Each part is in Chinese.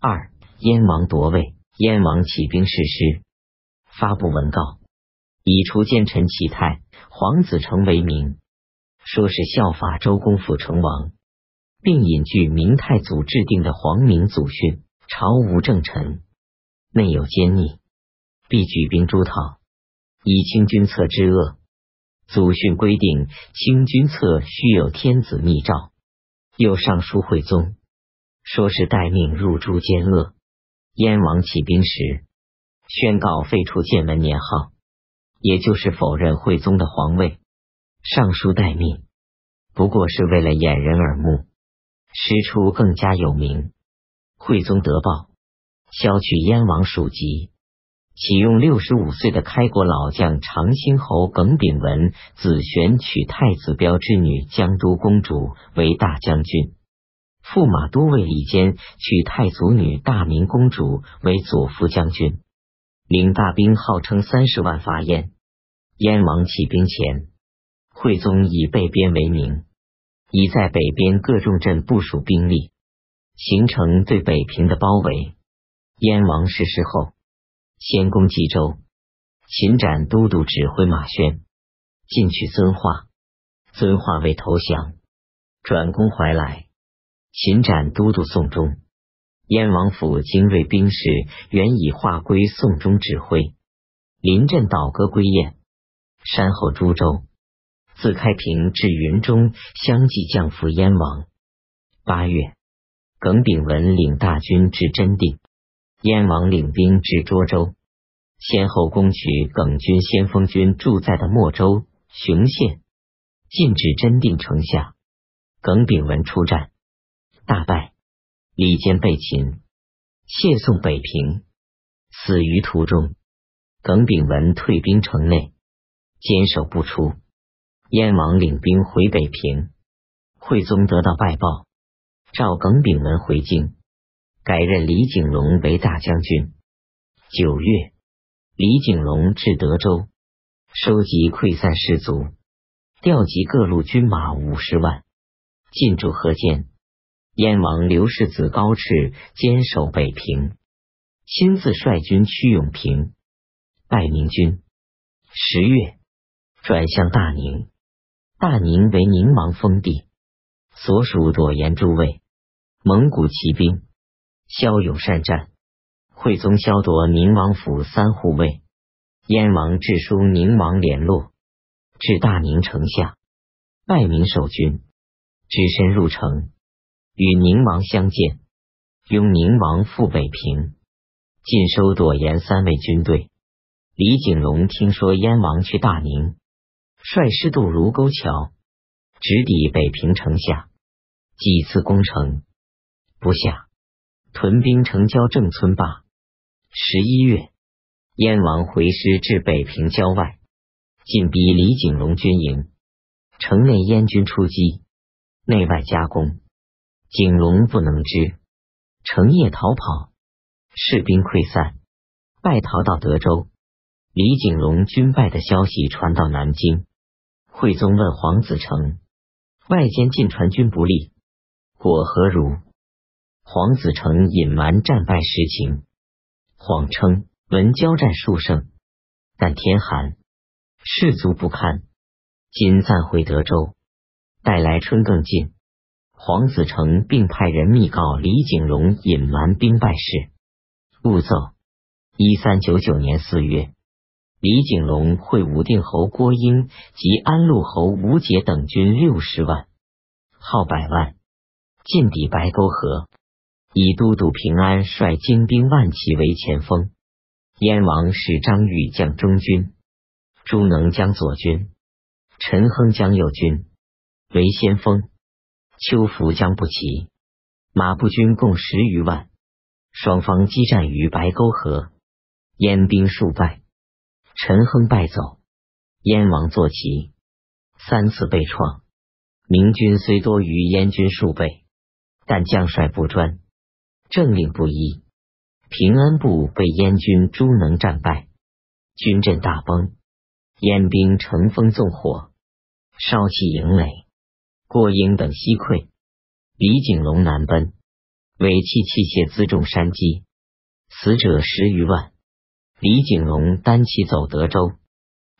二燕王夺位，燕王起兵誓师，发布文告，以除奸臣启泰皇子成为名，说是效法周公辅成王，并引据明太祖制定的皇明祖训：朝无正臣，内有奸逆，必举兵诛讨，以清君侧之恶。祖训规定，清君侧须有天子密诏。又上书惠宗，说是待命入诛奸恶。燕王起兵时，宣告废除建文年号，也就是否认惠宗的皇位。上书待命，不过是为了掩人耳目，师出更加有名。惠宗得报，削去燕王属籍，启用六十五岁的开国老将长兴侯耿炳文子玄娶太子彪之女江都公主为大将军，驸马都尉李坚娶太祖女大明公主为左副将军，领大兵号称三十万伐燕。燕王起兵前，惠宗以北边为名，已在北边各重镇部署兵力，形成对北平的包围。燕王逝世后。先攻冀州，秦展都督指挥马宣，进取遵化，遵化未投降，转攻怀来。秦斩都督宋忠，燕王府精锐兵士原已划归宋忠指挥。临阵倒戈归燕，山后株洲，自开平至云中，相继降服燕王。八月，耿炳文领大军至真定。燕王领兵至涿州，先后攻取耿军先锋军驻在的莫州、雄县，进至真定城下。耿炳文出战，大败，李坚被擒，谢送北平，死于途中。耿炳文退兵城内，坚守不出。燕王领兵回北平，惠宗得到败报，召耿炳文回京。改任李景龙为大将军。九月，李景龙至德州，收集溃散士卒，调集各路军马五十万，进驻河间。燕王刘世子高炽坚守北平，亲自率军趋永平，拜明军。十月，转向大宁，大宁为宁王封地，所属朵颜诸卫，蒙古骑兵。骁勇善战，惠宗削夺宁王府三护卫，燕王致书宁王联络，至大宁城下，拜明守军，只身入城，与宁王相见，拥宁王赴北平，尽收朵颜三位军队。李景龙听说燕王去大宁，率师渡卢沟桥，直抵北平城下，几次攻城不下。屯兵城郊郑村坝。十一月，燕王回师至北平郊外，进逼李景龙军营。城内燕军出击，内外夹攻，景龙不能支，成夜逃跑，士兵溃散，败逃到德州。李景龙军败的消息传到南京，惠宗问黄子成：“外间进传军不利，果何如？”黄子成隐瞒战败实情，谎称闻交战数胜，但天寒，士卒不堪，今暂回德州，待来春更近。黄子成并派人密告李景龙隐瞒兵败事。勿奏。一三九九年四月，李景龙会武定侯郭英及安陆侯吴杰等军六十万，号百万，进抵白沟河。以都督平安率精兵万骑为前锋，燕王使张玉将中军，朱能将左军，陈亨将右军为先锋，邱福将不齐，马步军共十余万。双方激战于白沟河，燕兵数败，陈亨败走，燕王坐骑三次被创。明军虽多于燕军数倍，但将帅不专。政令不一，平安部被燕军诸能战败，军阵大崩，燕兵乘风纵火，烧弃营垒，郭英等西溃，李景龙南奔，尾弃器械辎重山积，死者十余万。李景龙单骑走德州，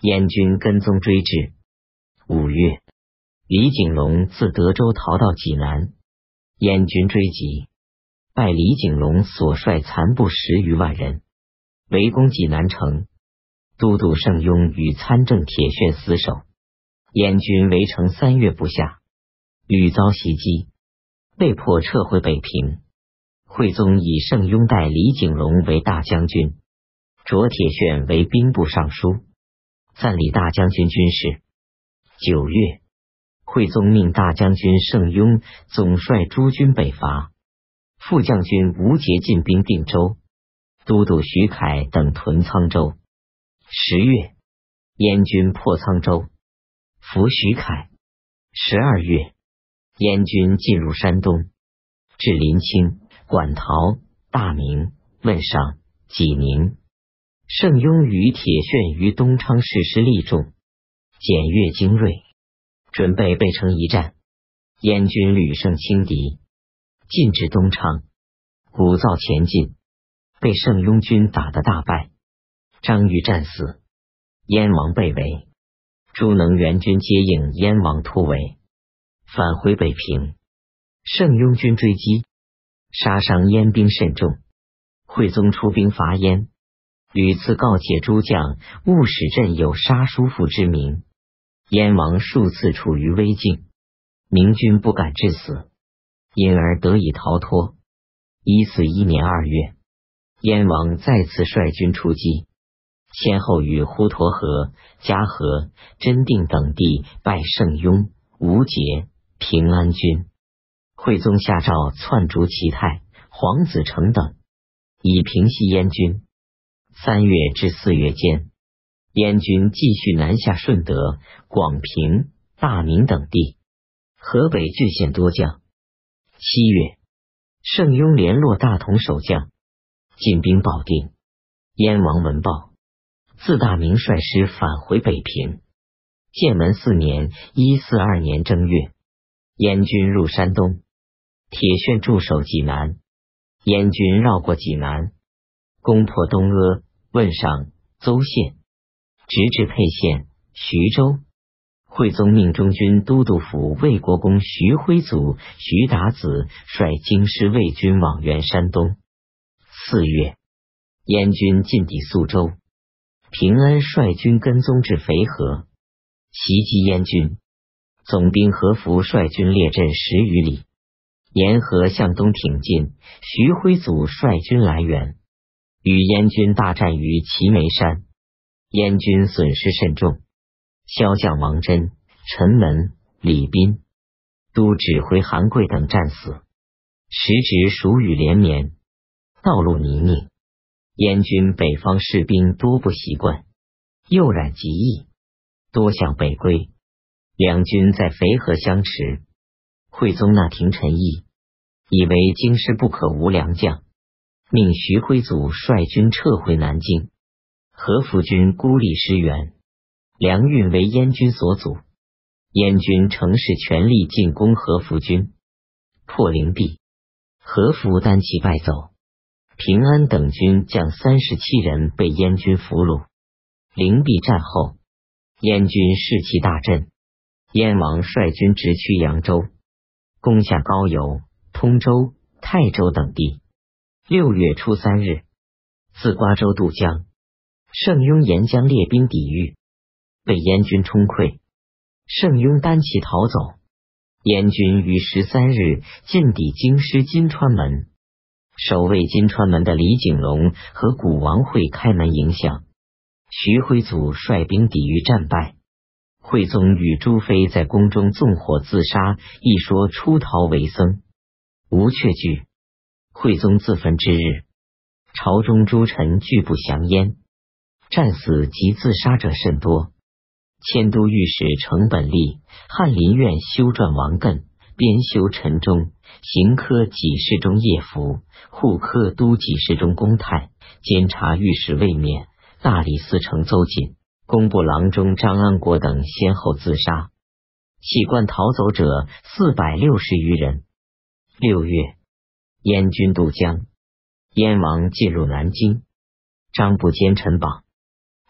燕军跟踪追至。五月，李景龙自德州逃到济南，燕军追击，败李景龙所率残部十余万人，围攻济南城。都督盛庸与参政铁铉死守，燕军围城三月不下，屡遭袭击，被迫撤回北平。惠宗以盛庸代李景隆为大将军，卓铁铉为兵部尚书，赞李大将军军事。九月，惠宗命大将军盛庸总率诸军北伐，副将军吴杰进兵定州，都督徐凯等屯沧州。十月，燕军破沧州，俘徐凯。十二月，燕军进入山东，至临清、馆陶、大名、汶上、济宁。盛庸与铁铉于东昌誓师力众，检阅精锐，准备背城一战。燕军屡胜轻敌，进至东昌，鼓噪前进，被盛庸军打得大败。张玉战死，燕王被围，朱能援军接应燕王突围，返回北平。圣庸军追击，杀伤燕兵甚重。惠宗出兵伐燕，屡次告诫诸将勿使朕有杀叔父之名。燕王数次处于危境，明军不敢致死，因而得以逃脱。一四一年二月，燕王再次率军出击。先后与滹沱河、嘉禾、真定等地拜圣雍、吴节、平安军。惠宗下诏篡逐齐泰、黄子成等，以平息燕军。三月至四月间，燕军继续南下顺德、广平、大名等地，河北郡县多将。七月，圣雍联络大同守将，进兵保定。燕王闻报。自大明率师返回北平。建文四年（一四二年）正月，燕军入山东，铁铉驻守济南。燕军绕过济南，攻破东阿、汶上、邹县，直至沛县、徐州。惠宗命中军都督府魏国公徐辉祖、徐达子率京师卫军往援山东。四月，燕军进抵宿州。平安率军跟踪至肥河，袭击燕军。总兵何福率军列阵十余里，沿河向东挺进。徐辉祖率军来援，与燕军大战于齐眉山，燕军损失甚重。骁将王真、陈门、李斌、都指挥韩贵等战死。时值暑雨连绵，道路泥泞。燕军北方士兵多不习惯，又染疾疫，多向北归。两军在肥河相持。惠宗纳廷臣意，以为京师不可无良将，命徐辉祖率军撤回南京。何福军孤立师援，粮运为燕军所阻。燕军乘势全力进攻何福军，破灵璧，何福单骑败走。平安等军将三十七人被燕军俘虏。灵璧战后，燕军士气大振，燕王率军直趋扬州，攻下高邮、通州、泰州等地。六月初三日，自瓜州渡江，盛庸沿江列兵抵御，被燕军冲溃，盛庸单骑逃走。燕军于十三日进抵京师金川门。守卫金川门的李景龙和古王会开门迎降，徐辉祖率兵抵御，战败。惠宗与朱妃在宫中纵火自杀，一说出逃为僧，无确据。惠宗自焚之日，朝中诸臣拒不降焉，战死及自杀者甚多。迁都御史程本立、翰林院修撰王艮。编修陈忠，刑科给事中叶福，户科都给事中公泰，监察御史魏冕，大理寺丞邹瑾，工部郎中张安国等先后自杀，弃官逃走者四百六十余人。六月，燕军渡江，燕王进入南京，张不奸臣榜，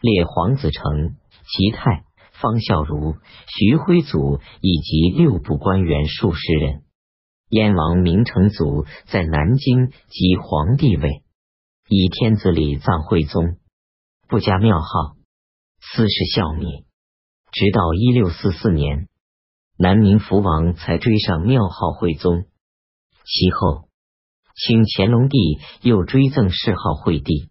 列黄子成、齐泰、方孝孺、徐辉祖以及六部官员数十人。燕王明成祖在南京即皇帝位，以天子礼葬惠宗，不加庙号，私事孝密。直到一六四四年，南明福王才追上庙号惠宗。其后，清乾隆帝又追赠谥号惠帝。